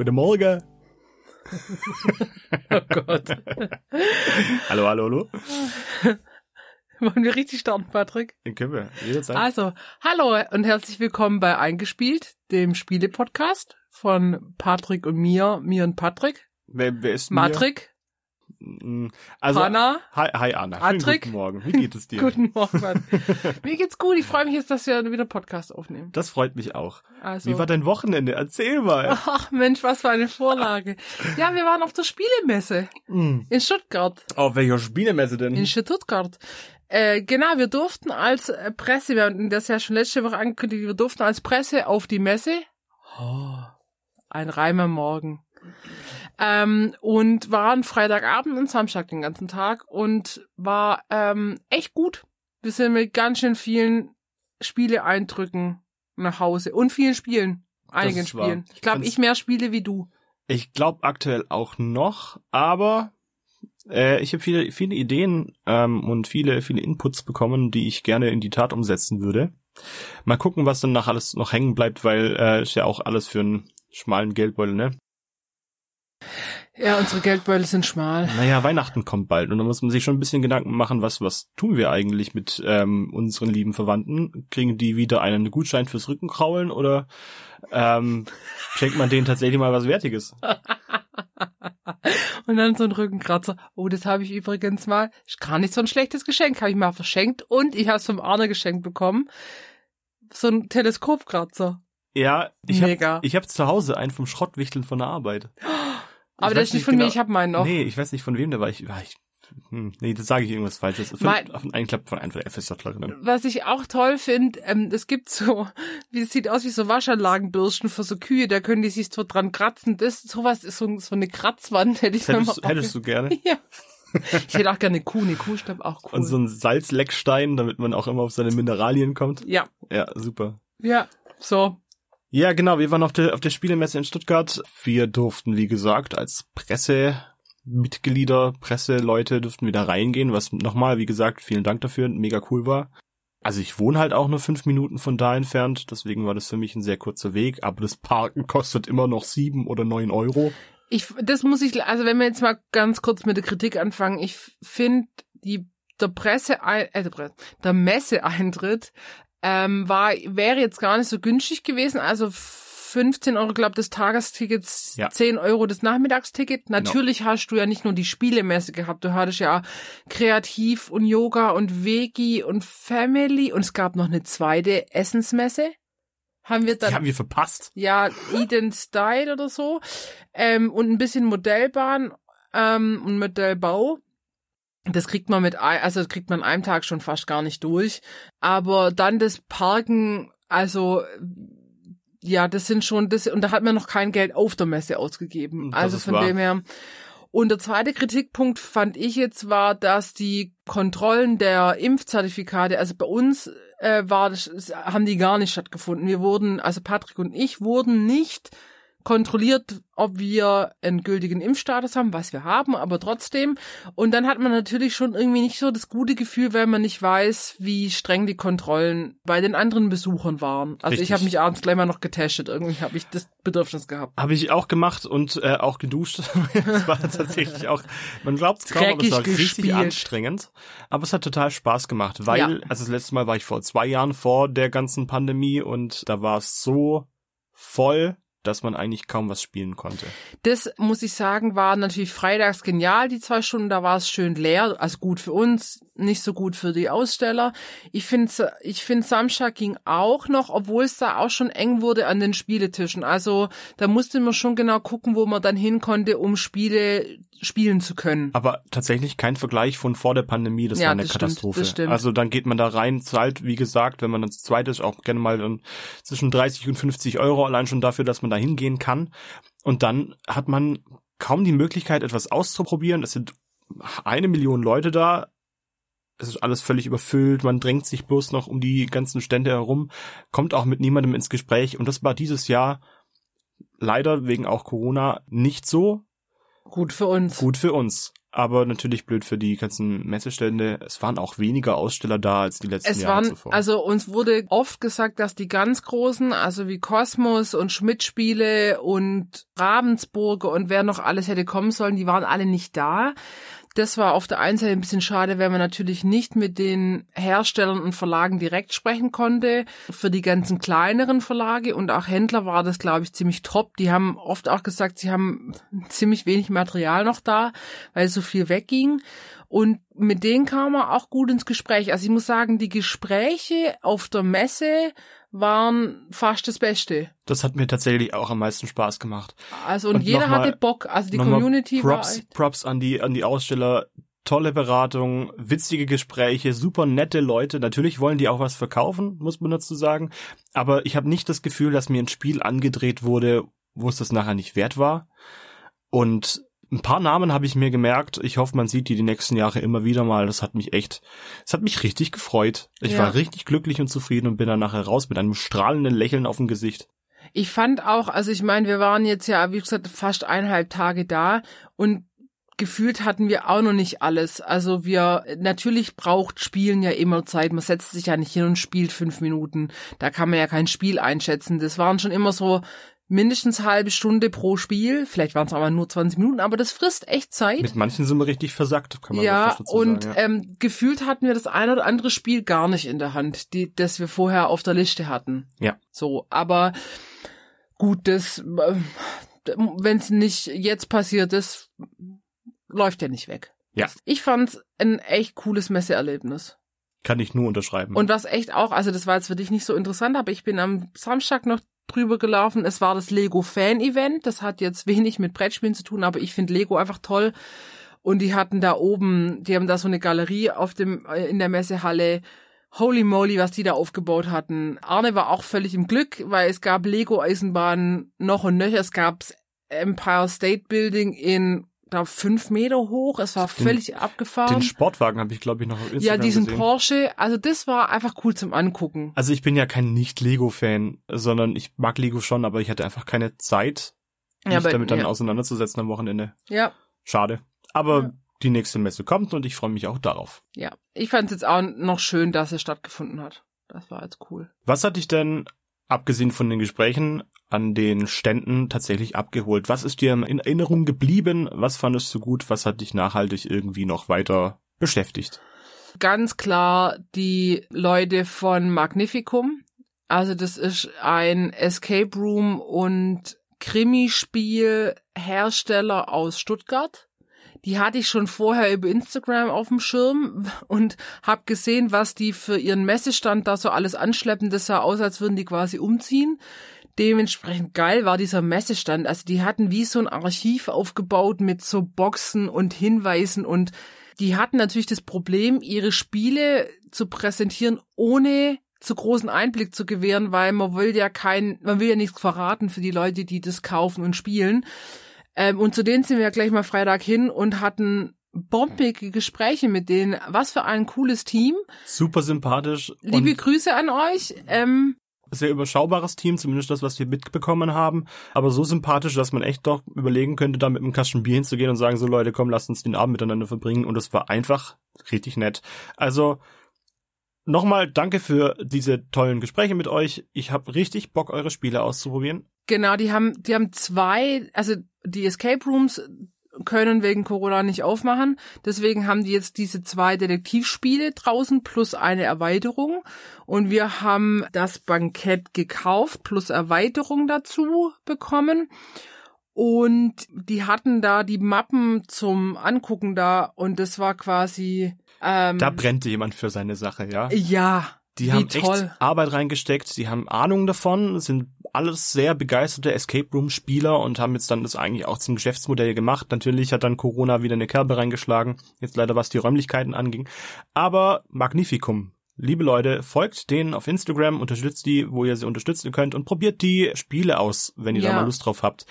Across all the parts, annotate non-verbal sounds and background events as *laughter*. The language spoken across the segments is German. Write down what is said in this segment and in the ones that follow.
Guten Morgen. *laughs* Oh Gott. hallo, hallo, hallo. *laughs* Wollen wir richtig starten, Patrick? Den können wir jederzeit. Also, hallo und herzlich willkommen bei Eingespielt, dem Spiele-Podcast von Patrick und mir, mir und Patrick. wer, wer ist Matrick? Also, Hanna. Hi, hi Anna. Patrick. Guten Morgen. Wie geht es *laughs* dir? Guten Morgen, Mann. Mir geht's gut. Ich freue mich jetzt, dass wir wieder Podcast aufnehmen. Das freut mich auch. Also. Wie war dein Wochenende? Erzähl mal. Ach Mensch, was für eine Vorlage. Ja, wir waren auf der Spielemesse Hm. in Stuttgart. Auf welcher Spielemesse denn? In Stuttgart. Äh, genau, wir durften als Presse, wir hatten das ja schon letzte Woche angekündigt, wir durften als Presse auf die Messe. Oh, ein Reim am Morgen. Ähm, und waren Freitagabend und Samstag den ganzen Tag und war ähm, echt gut. Wir sind mit ganz schön vielen Spieleeindrücken nach Hause und vielen Spielen. Einigen. Spielen. Ich glaube, ich mehr Spiele wie du. Ich glaube aktuell auch noch, aber äh, ich habe viele, viele Ideen ähm, und viele, viele Inputs bekommen, die ich gerne in die Tat umsetzen würde. Mal gucken, was dann nach alles noch hängen bleibt, weil äh, ist ja auch alles für einen schmalen Geldbeutel, ne? Ja, unsere Geldbeutel sind schmal. Naja, Weihnachten kommt bald und da muss man sich schon ein bisschen Gedanken machen, was, was tun wir eigentlich mit ähm, unseren lieben Verwandten? Kriegen die wieder einen Gutschein fürs Rückenkraulen oder ähm, schenkt man denen tatsächlich mal was Wertiges? *laughs* Und dann so ein Rückenkratzer. Oh, das habe ich übrigens mal. Ist gar nicht so ein schlechtes Geschenk. Habe ich mal verschenkt. Und ich habe es vom Arne geschenkt bekommen. So ein Teleskopkratzer. Ja, ich habe ich hab zu Hause einen vom Schrottwichteln von der Arbeit. *gasps* Aber das ist nicht von mir, genau- ich habe meinen noch. Nee, ich weiß nicht von wem der war. Ich, ich hm, nee, das sage ich irgendwas Falsches. Von, Mein- auf einen von der FSJlerinnen. Was ich auch toll finde, ähm, es gibt so, *laughs* wie es sieht aus wie so Waschanlagenbürsten für so Kühe, da können die sich so dran kratzen. Das, sowas ist so, so eine Kratzwand, hätte ich Das hättest, mal hättest du gerne. *laughs* Ja. Ich hätte auch gerne eine Kuh, eine Kuh ich, auch cool. Und so ein Salzleckstein, damit man auch immer auf seine Mineralien kommt. ja, Ja, super. ja, so. Ja, genau, wir waren auf der, auf der Spielemesse in Stuttgart. Wir durften, wie gesagt, als Pressemitglieder, Presseleute durften wir da reingehen, was nochmal, wie gesagt, vielen Dank dafür, mega cool war. Also ich wohne halt auch nur fünf Minuten von da entfernt, deswegen war das für mich ein sehr kurzer Weg, aber das Parken kostet immer noch sieben oder neun Euro. Ich, das muss ich, also wenn wir jetzt mal ganz kurz mit der Kritik anfangen, ich finde die der Presse, äh, der, Presse der Messeeintritt ähm, war wäre jetzt gar nicht so günstig gewesen. Also 15 Euro, glaube das Tagesticket, Ja. Genau. 10 Euro das Nachmittagsticket. Natürlich hast du ja nicht nur die Spielemesse gehabt, du hattest ja Kreativ und Yoga und Vegi und Family und es gab noch eine zweite Essensmesse. Haben wir dann Die haben wir verpasst. ja, Eden Style oder so. Ähm, und ein bisschen Modellbahn ähm, und Modellbau. Das kriegt man mit, ei- also das kriegt man an einem Tag schon fast gar nicht durch. Aber dann das Parken, also ja, das sind schon, das, und da hat man noch kein Geld auf der Messe ausgegeben. Das also von wahr. dem her. Und der zweite Kritikpunkt fand ich jetzt war, dass die Kontrollen der Impfzertifikate, also bei uns äh, war das, haben die gar nicht stattgefunden. Wir wurden, also Patrick und ich wurden nicht kontrolliert, ob wir einen gültigen Impfstatus haben, was wir haben, aber trotzdem. Und dann hat man natürlich schon irgendwie nicht so das gute Gefühl, weil man nicht weiß, wie streng die Kontrollen bei den anderen Besuchern waren. Also Richtig. ich habe mich abends gleich mal noch getestet. Irgendwie habe ich das Bedürfnis gehabt. Habe ich auch gemacht und äh, auch geduscht. *laughs* Es war tatsächlich auch, man glaubt es kaum, aber es war richtig anstrengend. Aber es hat total Spaß gemacht, weil, Ja. also das letzte Mal war ich vor zwei Jahren vor der ganzen Pandemie und da war es so voll, dass man eigentlich kaum was spielen konnte. Das muss ich sagen, war natürlich freitags genial, die zwei Stunden, da war es schön leer, also gut für uns, nicht so gut für die Aussteller. Ich finde, ich finde Samstag ging auch noch, obwohl es da auch schon eng wurde an den Spieletischen. Also da musste man schon genau gucken, wo man dann hin konnte, um Spiele spielen zu können. Aber tatsächlich kein Vergleich von vor der Pandemie, das Ja, war eine das stimmt, Katastrophe. das stimmt. Also dann geht man da rein, zahlt, wie gesagt, wenn man dann zu zweit ist, auch gerne mal dann zwischen 30 und 50 Euro allein schon dafür, dass man da hingehen kann. Und dann hat man kaum die Möglichkeit, etwas auszuprobieren. Es sind eine Million Leute da. Es ist alles völlig überfüllt. Man drängt sich bloß noch um die ganzen Stände herum, kommt auch mit niemandem ins Gespräch. Und das war dieses Jahr leider wegen auch Corona nicht so. Gut für uns. Gut für uns. Aber natürlich blöd für die ganzen Messestände. Es waren auch weniger Aussteller da als die letzten es Jahre waren, zuvor. also uns wurde oft gesagt, dass die ganz großen, also wie Kosmos und Schmidt-Spiele und Ravensburger und wer noch alles hätte kommen sollen, die waren alle nicht da. Das war auf der einen Seite ein bisschen schade, weil man natürlich nicht mit den Herstellern und Verlagen direkt sprechen konnte. Für die ganzen kleineren Verlage und auch Händler war das, glaube ich, ziemlich top. Die haben oft auch gesagt, sie haben ziemlich wenig Material noch da, weil so viel wegging. Und mit denen kam man auch gut ins Gespräch. Also ich muss sagen, die Gespräche auf der Messe waren fast das Beste. das hat mir tatsächlich auch am meisten Spaß gemacht. Also und, Und jeder nochmal- hatte Bock. Also die Community war Props, echt, Props an die, an die Aussteller. Tolle Beratung, witzige Gespräche, super nette Leute. Natürlich wollen die auch was verkaufen, muss man dazu sagen. Aber ich habe nicht das Gefühl, dass mir ein Spiel angedreht wurde, wo es das nachher nicht wert war. Und ein paar Namen habe ich mir gemerkt. Ich hoffe, man sieht die die nächsten Jahre immer wieder mal. Das hat mich echt, es hat mich richtig gefreut. Ich Ja. war richtig glücklich und zufrieden und bin dann nachher raus mit einem strahlenden Lächeln auf dem Gesicht. Ich fand auch, also ich meine, wir waren jetzt ja, wie gesagt, fast eineinhalb Tage da und gefühlt hatten wir auch noch nicht alles. Also wir, natürlich braucht Spielen ja immer Zeit. Man setzt sich ja nicht hin und spielt fünf Minuten. Da kann man ja kein Spiel einschätzen. Das waren schon immer so mindestens halbe Stunde pro Spiel. Vielleicht waren es aber nur 20 Minuten, aber das frisst echt Zeit. Mit manchen sind wir richtig versackt, kann man ja, dazu und sagen. Ja. ähm, gefühlt hatten wir das ein oder andere Spiel gar nicht in der Hand, die, das wir vorher auf der Liste hatten. Ja. So, aber gut, das, äh, wenn es nicht jetzt passiert ist, läuft ja nicht weg. Ja. Ich fand's ein echt cooles Messeerlebnis. Kann ich nur unterschreiben. Und was echt auch, also das war jetzt für dich nicht so interessant, aber ich bin am Samstag noch drüber gelaufen. Es war das Lego Fan Event. Das hat jetzt wenig mit Brettspielen zu tun, aber ich finde Lego einfach toll. Und die hatten da oben, die haben da so eine Galerie auf dem, äh, in der Messehalle. Holy moly, was die da aufgebaut hatten. Arne war auch völlig im Glück, weil es gab Lego-Eisenbahnen noch und nöcher. Es gab Empire State Building in, da fünf Meter hoch. Es war Den- völlig abgefahren. Den Sportwagen habe ich, glaube ich, noch auf Instagram ja, diesen gesehen. Porsche. Also das war einfach cool zum Angucken. Also ich bin ja kein Nicht-Lego-Fan, sondern ich mag Lego schon, aber ich hatte einfach keine Zeit, mich Ja, aber- damit dann ja. auseinanderzusetzen am Wochenende. Ja, Schade. Aber Ja. die nächste Messe kommt und ich freue mich auch darauf. ja. Ich fand es jetzt auch noch schön, dass es stattgefunden hat. Das war jetzt cool. Was hat dich denn, abgesehen von den Gesprächen, an den Ständen tatsächlich abgeholt? Was ist dir in Erinnerung geblieben? Was fandest du gut? Was hat dich nachhaltig irgendwie noch weiter beschäftigt? Ganz klar die Leute von Magnificum. Also das ist ein Escape Room und Krimispiel Hersteller aus Stuttgart. Die hatte ich schon vorher über Instagram auf dem Schirm und habe gesehen, was die für ihren Messestand da so alles anschleppen. Das sah aus, als würden die quasi umziehen. Dementsprechend geil war dieser Messestand. Also die hatten wie so ein Archiv aufgebaut mit so Boxen und Hinweisen und die hatten natürlich das Problem, ihre Spiele zu präsentieren, ohne zu großen Einblick zu gewähren, weil man will ja kein, man will ja nichts verraten für die Leute, die das kaufen und spielen. Ähm, und zu denen sind wir ja gleich mal Freitag hin und hatten bombige Gespräche mit denen. Was für ein cooles Team. Super sympathisch Liebe Grüße an euch. Ähm, sehr überschaubares Team, zumindest das, was wir mitbekommen haben, aber so sympathisch, dass man echt doch überlegen könnte, da mit einem Kasten Bier hinzugehen und sagen, so Leute, komm, lasst uns den Abend miteinander verbringen und es war einfach richtig nett. Also nochmal danke für diese tollen Gespräche mit euch. Ich habe richtig Bock, eure Spiele auszuprobieren. Genau, die haben, die haben zwei, also die Escape Rooms können wegen Corona nicht aufmachen. Deswegen haben die jetzt diese zwei Detektivspiele draußen plus eine Erweiterung. Und wir haben das Bankett gekauft plus Erweiterung dazu bekommen. Und die hatten da die Mappen zum Angucken da und das war quasi ähm, Da brennt jemand für seine Sache, ja. ja, Die haben toll. echt Arbeit reingesteckt, die haben Ahnung davon, sind alles sehr begeisterte Escape Room Spieler und haben jetzt dann das eigentlich auch zum Geschäftsmodell gemacht. Natürlich hat dann Corona wieder eine Kerbe reingeschlagen, jetzt leider was die Räumlichkeiten anging. Aber Magnificum. Liebe Leute, folgt denen auf Instagram, unterstützt die, wo ihr sie unterstützen könnt und probiert die Spiele aus, wenn ihr da Ja. mal Lust drauf habt.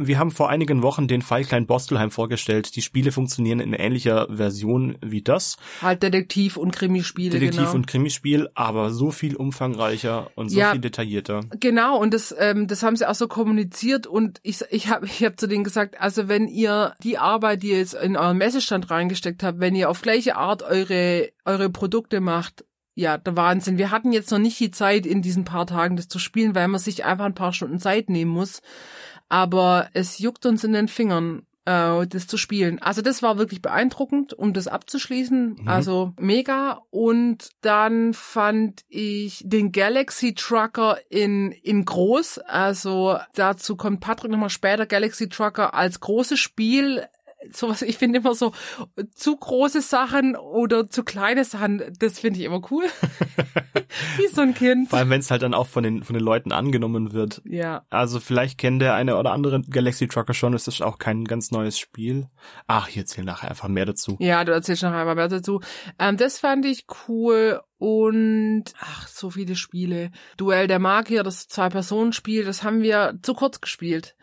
Wir haben vor einigen Wochen den Fall Klein Bostelheim vorgestellt. Die Spiele funktionieren in ähnlicher Version wie das. Halt Detektiv- und Krimispiele, Detektiv- genau. und Krimispiel, aber so viel umfangreicher und so Ja. viel detaillierter. Genau, und das, ähm, das haben sie auch so kommuniziert und ich, ich habe ich hab zu denen gesagt, also wenn ihr die Arbeit, die ihr jetzt in euren Messestand reingesteckt habt, wenn ihr auf gleiche Art eure, eure Produkte macht, ja, der Wahnsinn. Wir hatten jetzt noch nicht die Zeit, in diesen paar Tagen das zu spielen, weil man sich einfach ein paar Stunden Zeit nehmen muss. Aber es juckt uns in den Fingern, äh, das zu spielen. Also das war wirklich beeindruckend, um das abzuschließen. Mhm. Also mega. Und dann fand ich den Galaxy Trucker in, in groß. Also dazu kommt Patrick nochmal später. Galaxy Trucker als großes Spiel. Sowas, ich finde immer so zu große Sachen oder zu kleine Sachen, das finde ich immer cool. *laughs* Wie so ein Kind. Vor allem, wenn es halt dann auch von den, von den Leuten angenommen wird. Ja. Also vielleicht kennt der eine oder andere Galaxy Trucker schon, es ist auch kein ganz neues Spiel. Ach, ich erzähle nachher einfach mehr dazu. Ja, du erzählst noch einmal mehr dazu. Ähm, das fand ich cool und ach, so viele Spiele. Duell der Magier, das Zwei-Personen-Spiel, das haben wir zu kurz gespielt.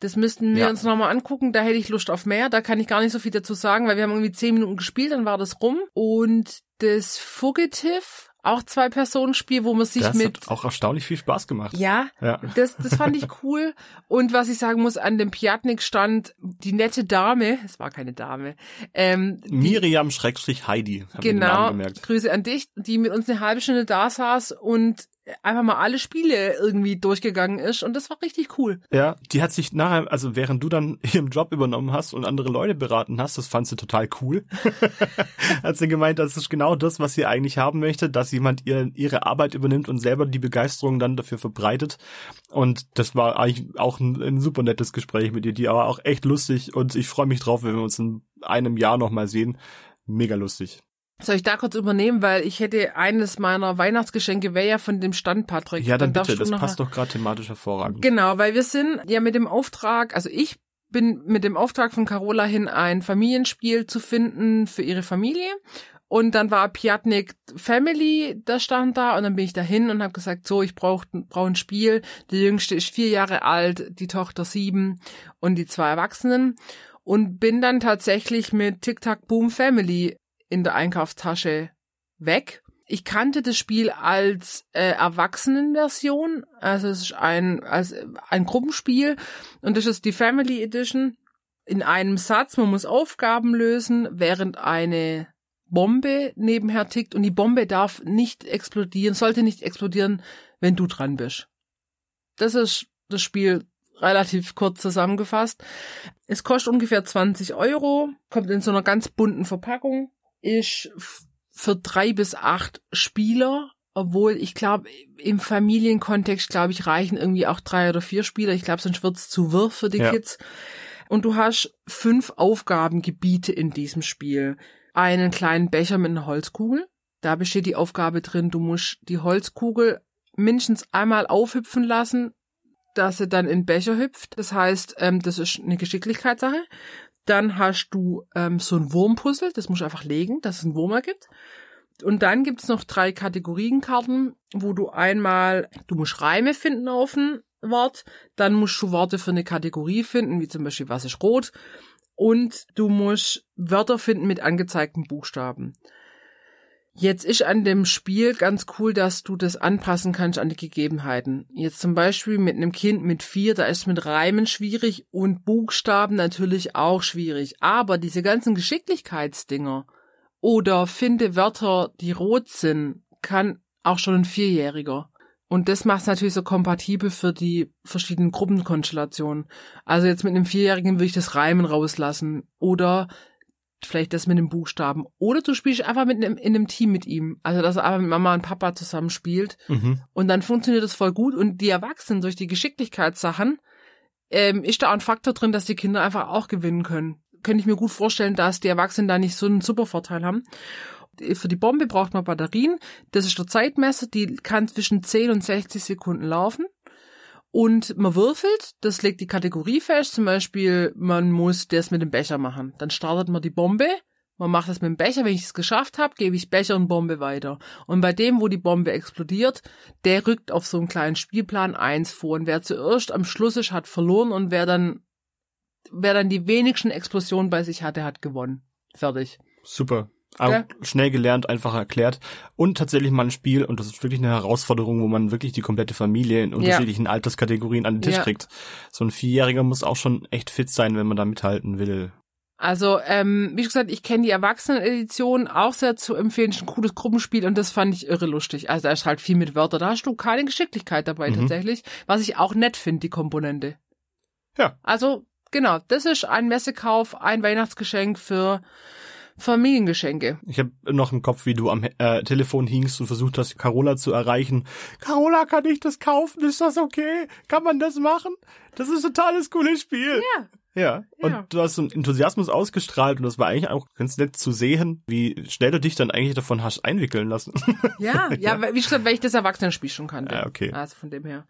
Das müssten wir Ja. uns nochmal angucken. Da hätte ich Lust auf mehr. Da kann ich gar nicht so viel dazu sagen, weil wir haben irgendwie zehn Minuten gespielt, dann war das rum. Und das Fugitive, auch Zwei-Personen-Spiel, wo man sich Das mit hat auch erstaunlich viel Spaß gemacht. ja, Ja. das, das fand ich cool. Und was ich sagen muss, an dem Piatnik stand die nette Dame, es war keine Dame, ähm, Miriam Schrägstrich Heidi. Hab ich den genau. Grüße an dich, die mit uns eine halbe Stunde da saß und einfach mal alle Spiele irgendwie durchgegangen ist. Und das war richtig cool. Ja, die hat sich nachher, also während du dann *laughs* ihren Job übernommen hast und andere Leute beraten hast, das fand sie total cool. *laughs* hat sie gemeint, das ist genau das, was sie eigentlich haben möchte, dass jemand ihr, ihre Arbeit übernimmt und selber die Begeisterung dann dafür verbreitet. Und das war eigentlich auch ein, ein super nettes Gespräch mit ihr, die aber auch echt lustig und ich freue mich drauf, wenn wir uns in einem Jahr nochmal sehen. Mega lustig. Soll ich da kurz übernehmen, weil ich hätte eines meiner Weihnachtsgeschenke wäre ja von dem Stand, Patrick. Ja, dann darfst bitte, das passt doch gerade thematisch hervorragend. Genau, weil wir sind ja mit dem Auftrag, also ich bin mit dem Auftrag von Carola hin, ein Familienspiel zu finden für ihre Familie. Und dann war Piatnik Family, der stand da und dann bin ich dahin und habe gesagt, so, ich brauche brauch ein Spiel. Die jüngste ist vier Jahre alt, die Tochter sieben und die zwei Erwachsenen. Und bin dann tatsächlich mit Tic Tac Boom Family in der Einkaufstasche weg. Ich kannte das Spiel als äh, Erwachsenenversion, also es ist ein als ein Gruppenspiel und das ist die Family Edition. In einem Satz, man muss Aufgaben lösen, während eine Bombe nebenher tickt und die Bombe darf nicht explodieren, sollte nicht explodieren, wenn du dran bist. Das ist das Spiel relativ kurz zusammengefasst. Es kostet ungefähr 20 Euro, kommt in so einer ganz bunten Verpackung, ist für drei bis acht Spieler, obwohl ich glaube, im Familienkontext, glaube ich, reichen irgendwie auch drei oder vier Spieler. Ich glaube, sonst wird's zu wirr für die Ja. Kids. Und du hast fünf Aufgabengebiete in diesem Spiel. Einen kleinen Becher mit einer Holzkugel. Da besteht die Aufgabe drin, du musst die Holzkugel mindestens einmal aufhüpfen lassen, dass sie dann in den Becher hüpft. Das heißt, ähm, das ist eine Geschicklichkeitssache. Dann hast du ähm, so ein Wurmpuzzle, das musst du einfach legen, dass es einen Wurm ergibt. Und dann gibt's noch drei Kategorienkarten, wo du einmal, du musst Reime finden auf ein Wort, dann musst du Worte für eine Kategorie finden, wie zum Beispiel was ist rot, und du musst Wörter finden mit angezeigten Buchstaben. Jetzt ist an dem Spiel ganz cool, dass du das anpassen kannst an die Gegebenheiten. Jetzt zum Beispiel mit einem Kind mit vier, da ist mit Reimen schwierig und Buchstaben natürlich auch schwierig. Aber diese ganzen Geschicklichkeitsdinger oder finde Wörter, die rot sind, kann auch schon ein Vierjähriger. Und das macht es natürlich so kompatibel für die verschiedenen Gruppenkonstellationen. Also jetzt mit einem Vierjährigen würde ich das Reimen rauslassen. Oder vielleicht das mit dem Buchstaben. Oder du spielst einfach mit einem, in einem Team mit ihm. Also, dass er einfach mit Mama und Papa zusammen spielt. Mhm. Und dann funktioniert das voll gut. Und die Erwachsenen durch die Geschicklichkeitssachen ähm, ist da ein Faktor drin, dass die Kinder einfach auch gewinnen können. Könnte ich mir gut vorstellen, dass die Erwachsenen da nicht so einen super Vorteil haben. Für die Bombe braucht man Batterien. Das ist der Zeitmesser, die kann zwischen 10 und 60 Sekunden laufen. Und man würfelt, das legt die Kategorie fest. Zum Beispiel, man muss das mit dem Becher machen. Dann startet man die Bombe. Man macht das mit dem Becher. Wenn ich es geschafft habe, gebe ich Becher und Bombe weiter. Und bei dem, wo die Bombe explodiert, der rückt auf so einen kleinen Spielplan eins vor. Und wer zuerst am Schluss ist, hat verloren. Und wer dann wer dann die wenigsten Explosionen bei sich hatte, hat gewonnen. Fertig. Super. Aber Ja. schnell gelernt, einfach erklärt. Und tatsächlich mal ein Spiel, und das ist wirklich eine Herausforderung, wo man wirklich die komplette Familie in unterschiedlichen Alterskategorien an den Tisch Ja. kriegt. So ein Vierjähriger muss auch schon echt fit sein, wenn man da mithalten will. Also, ähm, wie gesagt, ich kenne die Erwachsenen-Edition auch sehr zu empfehlen. Ist ein cooles Gruppenspiel und das fand ich irre lustig. Also da ist halt viel mit Wörtern. Da hast du keine Geschicklichkeit dabei Mhm. tatsächlich. Was ich auch nett finde, die Komponente. Ja. Also, genau, das ist ein Messekauf, ein Weihnachtsgeschenk für Familiengeschenke. Ich habe noch im Kopf, wie du am äh, Telefon hingst und versucht hast, Carola zu erreichen. Carola, kann ich das kaufen? Ist das okay? Kann man das machen? Das ist ein totales, cooles Spiel. Ja. Ja. Und Ja. du hast so einen Enthusiasmus ausgestrahlt und das war eigentlich auch ganz nett zu sehen, wie schnell du dich dann eigentlich davon hast einwickeln lassen. *laughs* Ja, *laughs* ja, wie gesagt, weil ich das Erwachsenenspiel schon kannte. Ja, okay. Also von dem her.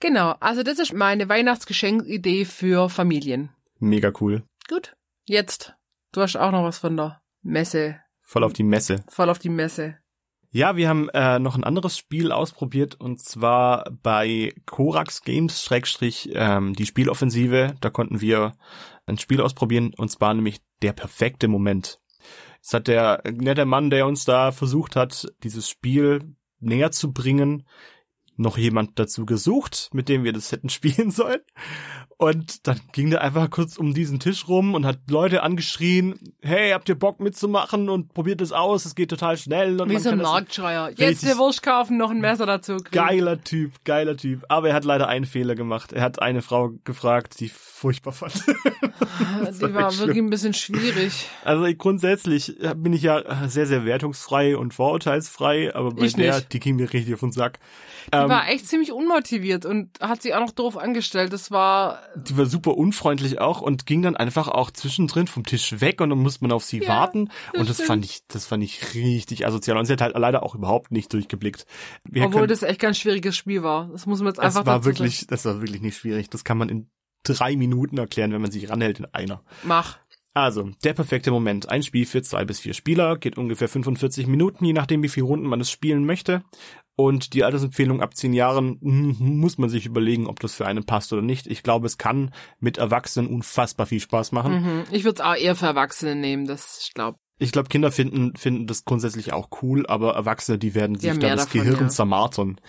Genau, also das ist meine Weihnachtsgeschenkidee für Familien. Mega cool. Gut, jetzt. Du hast auch noch was von der Messe. Voll auf die Messe. Voll auf die Messe. Ja, wir haben äh, noch ein anderes Spiel ausprobiert und zwar bei Korax Games Schrägstrich ähm, die Spieloffensive. Da konnten wir ein Spiel ausprobieren und zwar nämlich der perfekte Moment. Es hat der nette Mann, der uns da versucht hat, dieses Spiel näher zu bringen, noch jemand dazu gesucht, mit dem wir das hätten *laughs* spielen sollen. Und dann ging der einfach kurz um diesen Tisch rum und hat Leute angeschrien, hey, habt ihr Bock mitzumachen und probiert es aus, es geht total schnell. Und Wie so ein Marktschreier. Jetzt eine Wurst kaufen, noch ein Messer dazu kriegen. Geiler Typ, geiler Typ. Aber er hat leider einen Fehler gemacht. Er hat eine Frau gefragt, die furchtbar fand. *laughs* Die war schlimm. wirklich ein bisschen schwierig. Also grundsätzlich bin ich ja sehr, sehr wertungsfrei und vorurteilsfrei, aber bei Ich der, nicht. die ging mir richtig auf den Sack. Die Ähm, war echt ziemlich unmotiviert und hat sich auch noch doof angestellt. Das war, die war super unfreundlich auch und ging dann einfach auch zwischendrin vom Tisch weg und dann musste man auf sie Ja, warten. das Und das stimmt. fand ich, das fand ich richtig asozial. Und sie hat halt leider auch überhaupt nicht durchgeblickt. Wir obwohl können- das echt kein schwieriges Spiel war. Das muss man jetzt das einfach war dazu wirklich, das war wirklich nicht schwierig. Das kann man in drei Minuten erklären, wenn man sich ranhält in einer. sagen. Mach. Also, der perfekte Moment. Ein Spiel für zwei bis vier Spieler, geht ungefähr 45 Minuten, je nachdem, wie viele Runden man es spielen möchte. Und die Altersempfehlung ab zehn Jahren hm, muss man sich überlegen, ob das für einen passt oder nicht. Ich glaube, es kann mit Erwachsenen unfassbar viel Spaß machen. Mhm. Ich würde es auch eher für Erwachsene nehmen, das ich glaube. Ich glaube, Kinder finden, finden das grundsätzlich auch cool, aber Erwachsene, die werden sich haben da das davon, Gehirn ja. zermartern.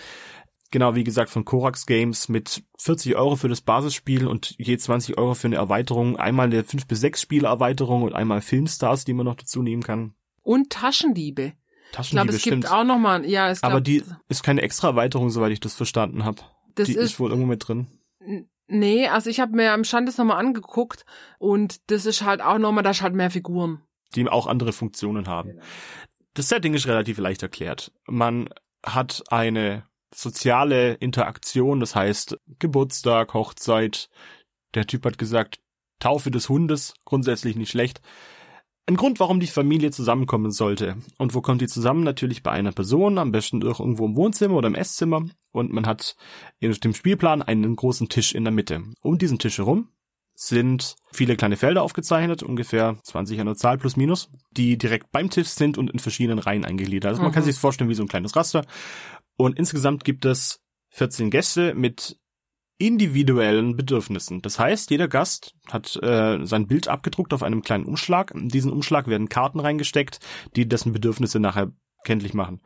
Genau, wie gesagt, von Korax Games mit 40 Euro für das Basisspiel und je 20 Euro für eine Erweiterung. Einmal eine 5 bis 6 Spiele Erweiterung und einmal Filmstars, die man noch dazu nehmen kann. Und Taschendiebe. Ich Taschendiebe glaube, es stimmt. gibt auch noch mal, ja, es aber die ist keine extra Erweiterung, soweit ich das verstanden habe. das Die ist, ist wohl irgendwo mit drin. Nee, also ich habe mir am Stand das nochmal angeguckt und das ist halt auch nochmal, da ist halt mehr Figuren. die auch andere Funktionen haben. Das Setting ist relativ leicht erklärt. Man hat eine soziale Interaktion, das heißt Geburtstag, Hochzeit. Der Typ hat gesagt, Taufe des Hundes, grundsätzlich nicht schlecht. Ein Grund, warum die Familie zusammenkommen sollte. Und wo kommt die zusammen? Natürlich bei einer Person, am besten irgendwo im Wohnzimmer oder im Esszimmer. Und man hat in dem Spielplan einen großen Tisch in der Mitte. Um diesen Tisch herum sind viele kleine Felder aufgezeichnet, ungefähr 20 an der Zahl plus minus, die direkt beim Tisch sind und in verschiedenen Reihen eingegliedert. Also man kann Mhm. sich vorstellen wie so ein kleines Raster. Und insgesamt gibt es 14 Gäste mit individuellen Bedürfnissen. Das heißt, jeder Gast hat äh, sein Bild abgedruckt auf einem kleinen Umschlag. In diesen Umschlag werden Karten reingesteckt, die dessen Bedürfnisse nachher kenntlich machen.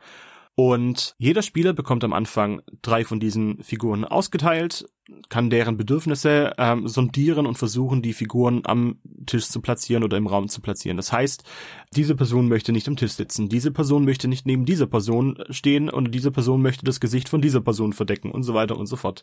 Und jeder Spieler bekommt am Anfang drei von diesen Figuren ausgeteilt, kann deren Bedürfnisse ähm, sondieren und versuchen, die Figuren am Tisch zu platzieren oder im Raum zu platzieren. Das heißt, diese Person möchte nicht am Tisch sitzen, diese Person möchte nicht neben dieser Person stehen und diese Person möchte das Gesicht von dieser Person verdecken und so weiter und so fort.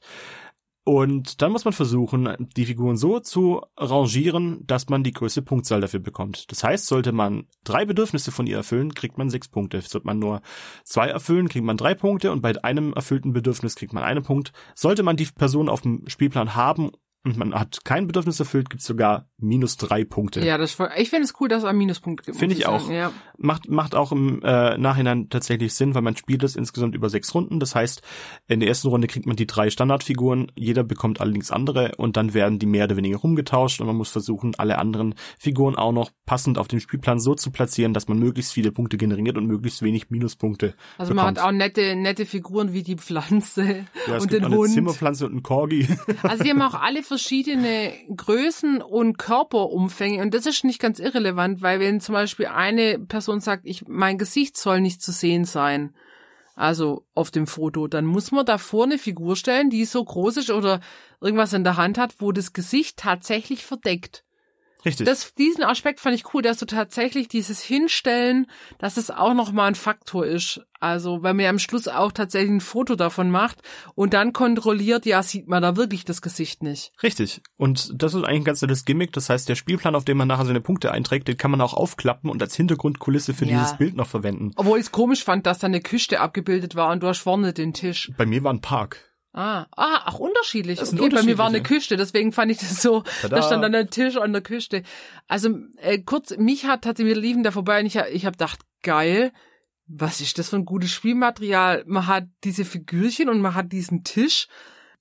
Und dann muss man versuchen, die Figuren so zu rangieren, dass man die größte Punktzahl dafür bekommt. Das heißt, sollte man drei Bedürfnisse von ihr erfüllen, kriegt man sechs Punkte. Sollte man nur zwei erfüllen, kriegt man drei Punkte und bei einem erfüllten Bedürfnis kriegt man einen Punkt. Sollte man die Person auf dem Spielplan haben und man hat kein Bedürfnis erfüllt, gibt's sogar minus drei Punkte. Ja, das voll, ich finde es cool, dass es einen Minuspunkt gibt. Finde ich auch. Ja. Macht, macht auch im äh, Nachhinein tatsächlich Sinn, weil man spielt es insgesamt über sechs Runden. Das heißt, in der ersten Runde kriegt man die drei Standardfiguren, jeder bekommt allerdings andere und dann werden die mehr oder weniger rumgetauscht und man muss versuchen, alle anderen Figuren auch noch passend auf dem Spielplan so zu platzieren, dass man möglichst viele Punkte generiert und möglichst wenig Minuspunkte Also man bekommt. hat auch nette, nette Figuren wie die Pflanze ja, und den auch eine Hund. Zimmerpflanze und einen Corgi. Also die haben auch alle verschiedene Größen und Körperumfänge und das ist nicht ganz irrelevant, weil wenn zum Beispiel eine Person sagt, ich, mein Gesicht soll nicht zu sehen sein, also auf dem Foto, dann muss man davor eine Figur stellen, die so groß ist oder irgendwas in der Hand hat, wo das Gesicht tatsächlich verdeckt. Richtig. Das, diesen Aspekt fand ich cool, dass du tatsächlich dieses Hinstellen, dass es auch nochmal ein Faktor ist. Also, weil man ja am Schluss auch tatsächlich ein Foto davon macht und dann kontrolliert, ja, sieht man da wirklich das Gesicht nicht. Richtig. Und das ist eigentlich ein ganz nettes Gimmick. Das heißt, der Spielplan, auf dem man nachher seine Punkte einträgt, den kann man auch aufklappen und als Hintergrundkulisse für Ja. dieses Bild noch verwenden. Obwohl ich es komisch fand, dass da eine Küste abgebildet war und du hast vorne den Tisch. Bei mir war ein Park. Ah, ah, auch unterschiedlich. Das okay, bei mir war eine. Küste, deswegen fand ich das so, Tada. da stand dann der Tisch an der Küste. Also äh, kurz, mich hat tatsächlich wir liefen da vorbei und ich, ich habe gedacht, geil, was ist das für ein gutes Spielmaterial? Man hat diese Figürchen und man hat diesen Tisch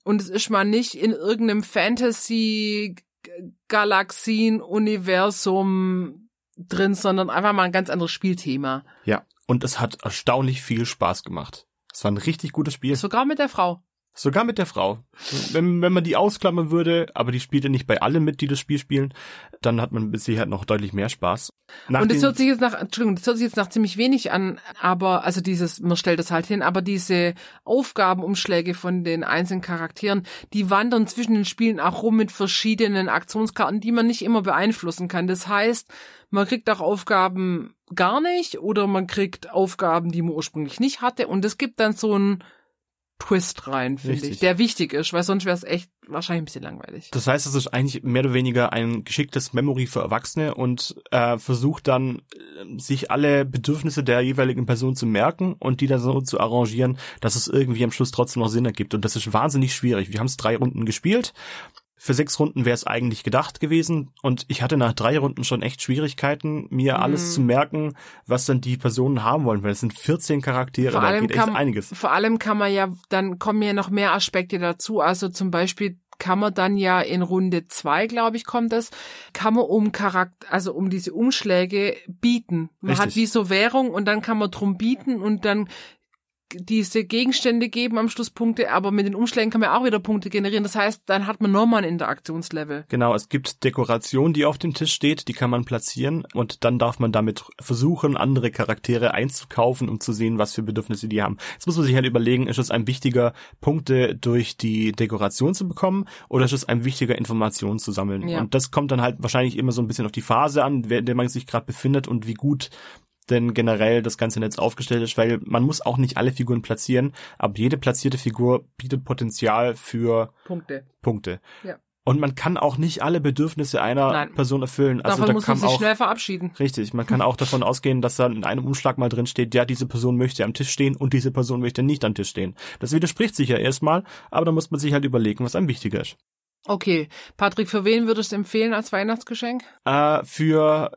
und es ist mal nicht in irgendeinem Fantasy-Galaxien-Universum drin, sondern einfach mal ein ganz anderes Spielthema. Ja. Und es hat erstaunlich viel Spaß gemacht. Es war ein richtig gutes Spiel. Sogar mit der Frau. Sogar mit der Frau. Wenn, wenn man die ausklammern würde, aber die spielt ja nicht bei allen mit, die das Spiel spielen, dann hat man mit Sicherheit noch deutlich mehr Spaß. Nach und das hört sich jetzt nach, Entschuldigung, das hört sich jetzt nach ziemlich wenig an, aber, also dieses, man stellt das halt hin, aber diese Aufgabenumschläge von den einzelnen Charakteren, die wandern zwischen den Spielen auch rum mit verschiedenen Aktionskarten, die man nicht immer beeinflussen kann. Das heißt, man kriegt auch Aufgaben gar nicht oder man kriegt Aufgaben, die man ursprünglich nicht hatte und es gibt dann so einen Twist rein, finde ich, der wichtig ist, weil sonst wäre es echt wahrscheinlich ein bisschen langweilig. Das heißt, es ist eigentlich mehr oder weniger ein geschicktes Memory für Erwachsene und äh, versucht dann, äh, sich alle Bedürfnisse der jeweiligen Person zu merken und die dann so zu arrangieren, dass es irgendwie am Schluss trotzdem noch Sinn ergibt. Und das ist wahnsinnig schwierig. Wir haben es drei Runden gespielt. Für sechs Runden wäre es eigentlich gedacht gewesen und ich hatte nach drei Runden schon echt Schwierigkeiten, mir Mhm. alles zu merken, was dann die Personen haben wollen, weil es sind 14 Charaktere, Vor da geht echt kann, einiges. vor allem kann man ja, dann kommen ja noch mehr Aspekte dazu. Also zum Beispiel kann man dann ja in Runde zwei, glaube ich, kommt das, kann man um Charakter, also um diese Umschläge bieten. Man Richtig. hat wie so Währung und dann kann man drum bieten und dann diese Gegenstände geben am Schluss Punkte, aber mit den Umschlägen kann man auch wieder Punkte generieren. Das heißt, dann hat man nochmal ein Interaktionslevel. Genau, es gibt Dekoration, die auf dem Tisch steht, die kann man platzieren und dann darf man damit versuchen, andere Charaktere einzukaufen, um zu sehen, was für Bedürfnisse die haben. Jetzt muss man sich halt überlegen, ist es ein wichtiger, Punkte durch die Dekoration zu bekommen oder ist es ein wichtiger, Informationen zu sammeln? Ja. Und das kommt dann halt wahrscheinlich immer so ein bisschen auf die Phase an, in der man sich gerade befindet und wie gut denn generell das ganze Netz aufgestellt ist, weil man muss auch nicht alle Figuren platzieren, aber jede platzierte Figur bietet Potenzial für Punkte. Punkte. Ja. Und man kann auch nicht alle Bedürfnisse einer Nein. Person erfüllen. Also Davon da muss man kann sich auch schnell verabschieden. richtig, man kann auch davon ausgehen, dass dann in einem Umschlag mal drin steht, ja, diese Person möchte am Tisch stehen und diese Person möchte nicht am Tisch stehen. Das widerspricht sich ja erstmal, aber da muss man sich halt überlegen, was einem wichtiger ist. Okay. Patrick, für wen würdest du empfehlen als Weihnachtsgeschenk? Äh, für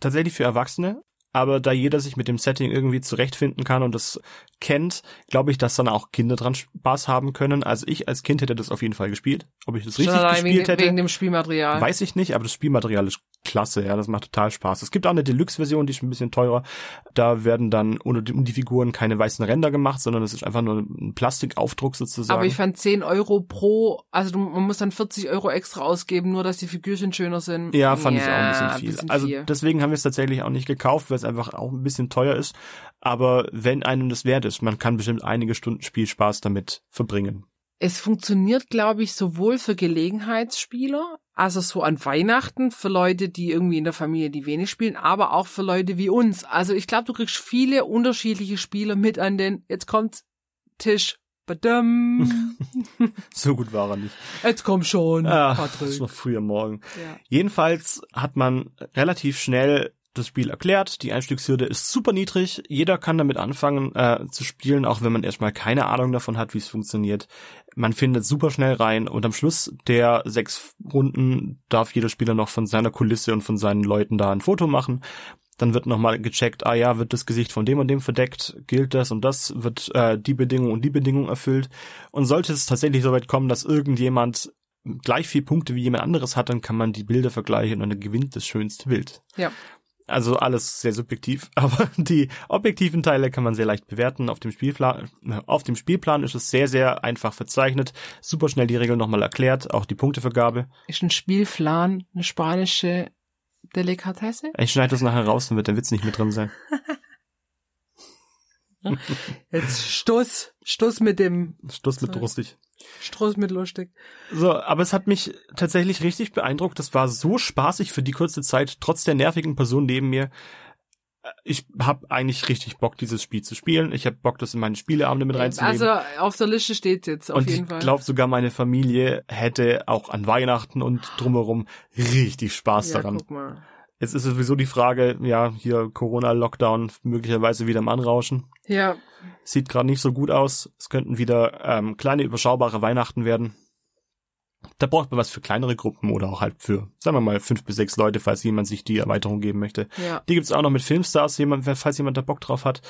tatsächlich für Erwachsene, aber da jeder sich mit dem Setting irgendwie zurechtfinden kann und das kennt, glaube ich, dass dann auch Kinder dran Spaß haben können. Also ich als Kind hätte das auf jeden Fall gespielt. Ob ich das richtig allein gespielt wegen, hätte, wegen dem Spielmaterial. Weiß ich nicht, aber das Spielmaterial ist klasse, ja, das macht total Spaß. Es gibt auch eine Deluxe-Version, die ist ein bisschen teurer. Da werden dann ohne die, um die Figuren keine weißen Ränder gemacht, sondern es ist einfach nur ein Plastikaufdruck sozusagen. Aber ich fand 10 Euro pro, also du, man muss dann 40 Euro extra ausgeben, nur dass die Figürchen schöner sind. ja, fand ich auch ein bisschen viel. also viel. deswegen haben wir es tatsächlich auch nicht gekauft, weil es einfach auch ein bisschen teuer ist. Aber wenn einem das wert ist, man kann bestimmt einige Stunden Spielspaß damit verbringen. Es funktioniert, glaube ich, sowohl für Gelegenheitsspieler, also so an Weihnachten, für Leute, die irgendwie in der Familie die wenig spielen, aber auch für Leute wie uns. Also ich glaube, du kriegst viele unterschiedliche Spieler mit an den, jetzt kommt Tisch. Badum. *laughs* So gut war er nicht. Jetzt komm schon, Ah, das ist Patrick. noch früh am Morgen. Ja. Jedenfalls hat man relativ schnell das Spiel erklärt. Die Einstiegshürde ist super niedrig. Jeder kann damit anfangen äh, zu spielen, auch wenn man erstmal keine Ahnung davon hat, wie es funktioniert. Man findet super schnell rein und am Schluss der sechs Runden darf jeder Spieler noch von seiner Kulisse und von seinen Leuten da ein Foto machen. Dann wird nochmal gecheckt, ah ja, wird das Gesicht von dem und dem verdeckt, gilt das und das, wird äh, die Bedingung und die Bedingung erfüllt. Und sollte es tatsächlich so weit kommen, dass irgendjemand gleich viel Punkte wie jemand anderes hat, dann kann man die Bilder vergleichen und dann gewinnt das schönste Bild. ja. Also alles sehr subjektiv, *laughs* aber die objektiven Teile kann man sehr leicht bewerten. Auf dem Spielplan, auf dem Spielplan ist es sehr, sehr einfach verzeichnet, super schnell die Regeln nochmal erklärt, auch die Punktevergabe. Ist ein Spielplan eine spanische Delikatesse? Ich schneide das nachher raus, dann wird der Witz nicht mit drin sein. *laughs* *laughs* Jetzt Stoß, Stoß mit dem Stoß mit lustig. Stoß mit lustig. So, aber es hat mich tatsächlich richtig beeindruckt. Das war so spaßig für die kurze Zeit, trotz der nervigen Person neben mir. Ich habe eigentlich richtig Bock, dieses Spiel zu spielen. Ich habe Bock, das in meine Spieleabende mit reinzunehmen. Also auf der Liste steht jetzt auf und jeden ich Fall. glaube sogar meine Familie hätte auch an Weihnachten und drumherum richtig Spaß ja, daran. guck mal. Jetzt ist sowieso die Frage, ja, hier Corona-Lockdown möglicherweise wieder im Anrauschen. Ja, Sieht gerade nicht so gut aus. Es könnten wieder ähm, kleine, überschaubare Weihnachten werden. Da braucht man was für kleinere Gruppen oder auch halt für, sagen wir mal, fünf bis sechs Leute, falls jemand sich die Erweiterung geben möchte. ja. Die gibt's auch noch mit Filmstars, jemand, falls jemand da Bock drauf hat.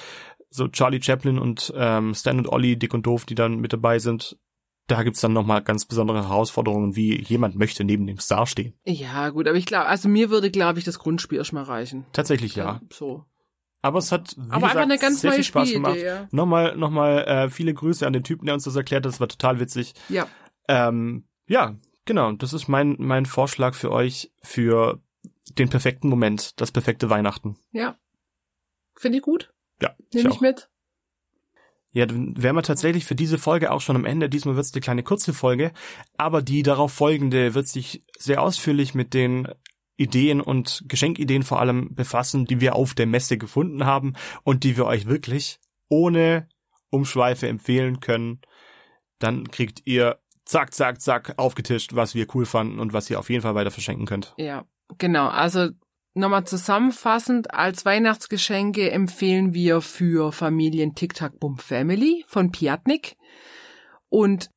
So Charlie Chaplin und ähm, Stan und Ollie, Dick und Doof, die dann mit dabei sind. Da gibt's dann nochmal ganz besondere Herausforderungen, wie jemand möchte neben dem Star stehen. Ja, gut, aber ich glaube, also mir würde, glaube ich, das Grundspiel erstmal reichen. Tatsächlich ja. So. Aber es hat, wie aber gesagt, eine ganz sehr viel Spaß gemacht. Ja. Nochmal, nochmal äh, viele Grüße an den Typen, der uns das erklärt hat. Das war total witzig. Ja. Ähm, ja, genau. Das ist mein, mein Vorschlag für euch für den perfekten Moment, das perfekte Weihnachten. Ja. Finde ich gut. Ja, Nehme auch. ich mit. Ja, dann wären wir tatsächlich für diese Folge auch schon am Ende. Diesmal wird's eine kleine kurze Folge, aber die darauf folgende wird sich sehr ausführlich mit den Ideen und Geschenkideen vor allem befassen, die wir auf der Messe gefunden haben und die wir euch wirklich ohne Umschweife empfehlen können. Dann kriegt ihr zack, zack, zack aufgetischt, was wir cool fanden und was ihr auf jeden Fall weiter verschenken könnt. Ja, genau. Also nochmal zusammenfassend, als Weihnachtsgeschenke empfehlen wir für Familien Tic Tac Boom Family von Piatnik. Und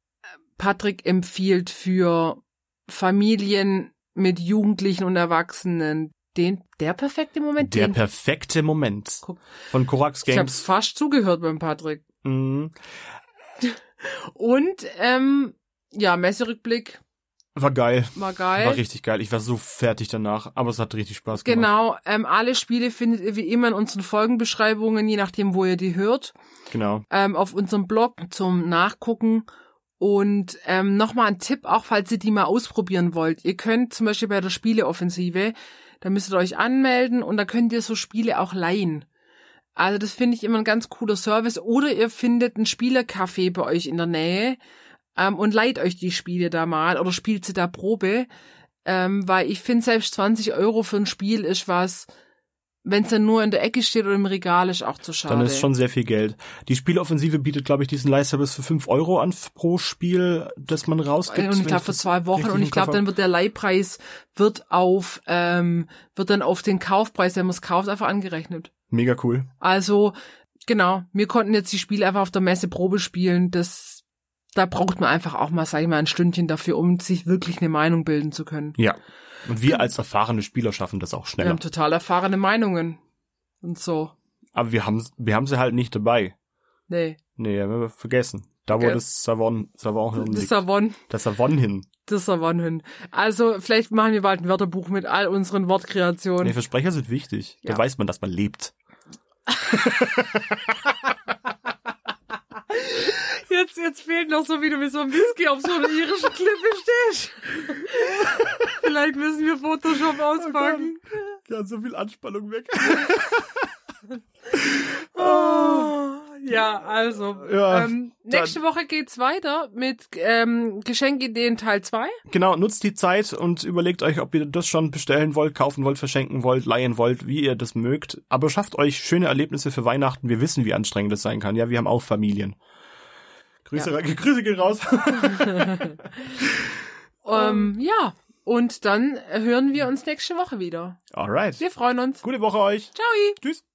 Patrick empfiehlt für Familien mit Jugendlichen und Erwachsenen den, der perfekte Moment. Der den, perfekte Moment Guck. von Korax ich habe Games. fast zugehört beim Patrick. Mhm. Und, ähm, ja, Messerückblick War geil. war geil. War richtig geil. Ich war so fertig danach, aber es hat richtig Spaß gemacht. Genau, ähm, alle Spiele findet ihr wie immer in unseren Folgenbeschreibungen, je nachdem, wo ihr die hört, Genau. ähm, auf unserem Blog zum Nachgucken. Und ähm, nochmal ein Tipp, auch falls ihr die mal ausprobieren wollt. Ihr könnt zum Beispiel bei der Spieleoffensive, da müsst ihr euch anmelden und da könnt ihr so Spiele auch leihen. Also das finde ich immer ein ganz cooler Service. Oder ihr findet ein Spielercafé bei euch in der Nähe ähm, und leiht euch die Spiele da mal oder spielt sie da Probe. Ähm, weil ich finde, selbst 20 Euro für ein Spiel ist was, wenn es dann nur in der Ecke steht oder im Regal, ist auch zu schade. Dann ist schon sehr viel Geld. Die Spieleoffensive bietet, glaube ich, diesen Leihservice für 5 Euro an pro Spiel, das man rausgibt. und ich glaube für zwei Wochen und ich glaube dann wird der Leihpreis wird auf ähm, wird dann auf den Kaufpreis, wenn man es kauft, einfach angerechnet. Mega cool. Also genau, wir konnten jetzt die Spiele einfach auf der Messe Probe spielen. Das da braucht man einfach auch mal, sag ich mal, ein Stündchen dafür, um sich wirklich eine Meinung bilden zu können. Ja. Und wir als erfahrene Spieler schaffen das auch Wir schneller. haben total erfahrene Meinungen und so. Aber wir haben, wir haben sie halt nicht dabei. Nee, Nee, haben wir vergessen. Da wo Okay. das Savon, Savon hin das. Savon, Das Savon hin. das Savon hin. Also vielleicht machen wir bald ein Wörterbuch mit all unseren Wortkreationen. Nee, Versprecher sind wichtig. Da Ja. weiß man, dass man lebt. *laughs* Jetzt, jetzt fehlt noch so, wie du mit so einem Whisky auf so einer irischen Klippe stehst. *laughs* Vielleicht müssen wir Photoshop auspacken. Ja, so viel Anspannung weg. *laughs* Oh, ja, also. Ja, ähm, nächste Woche geht's weiter mit ähm, Geschenkideen Teil 2. Genau, nutzt die Zeit und überlegt euch, ob ihr das schon bestellen wollt, kaufen wollt, verschenken wollt, leihen wollt, wie ihr das mögt. Aber schafft euch schöne Erlebnisse für Weihnachten. Wir wissen, wie anstrengend das sein kann. Ja, wir haben auch Familien. Grüße, Ja. *laughs* Grüße gehen raus. *laughs* Ähm, ja, und dann hören wir uns nächste Woche wieder. Alright. Wir freuen uns. Gute Woche euch. Ciao! Tschüss.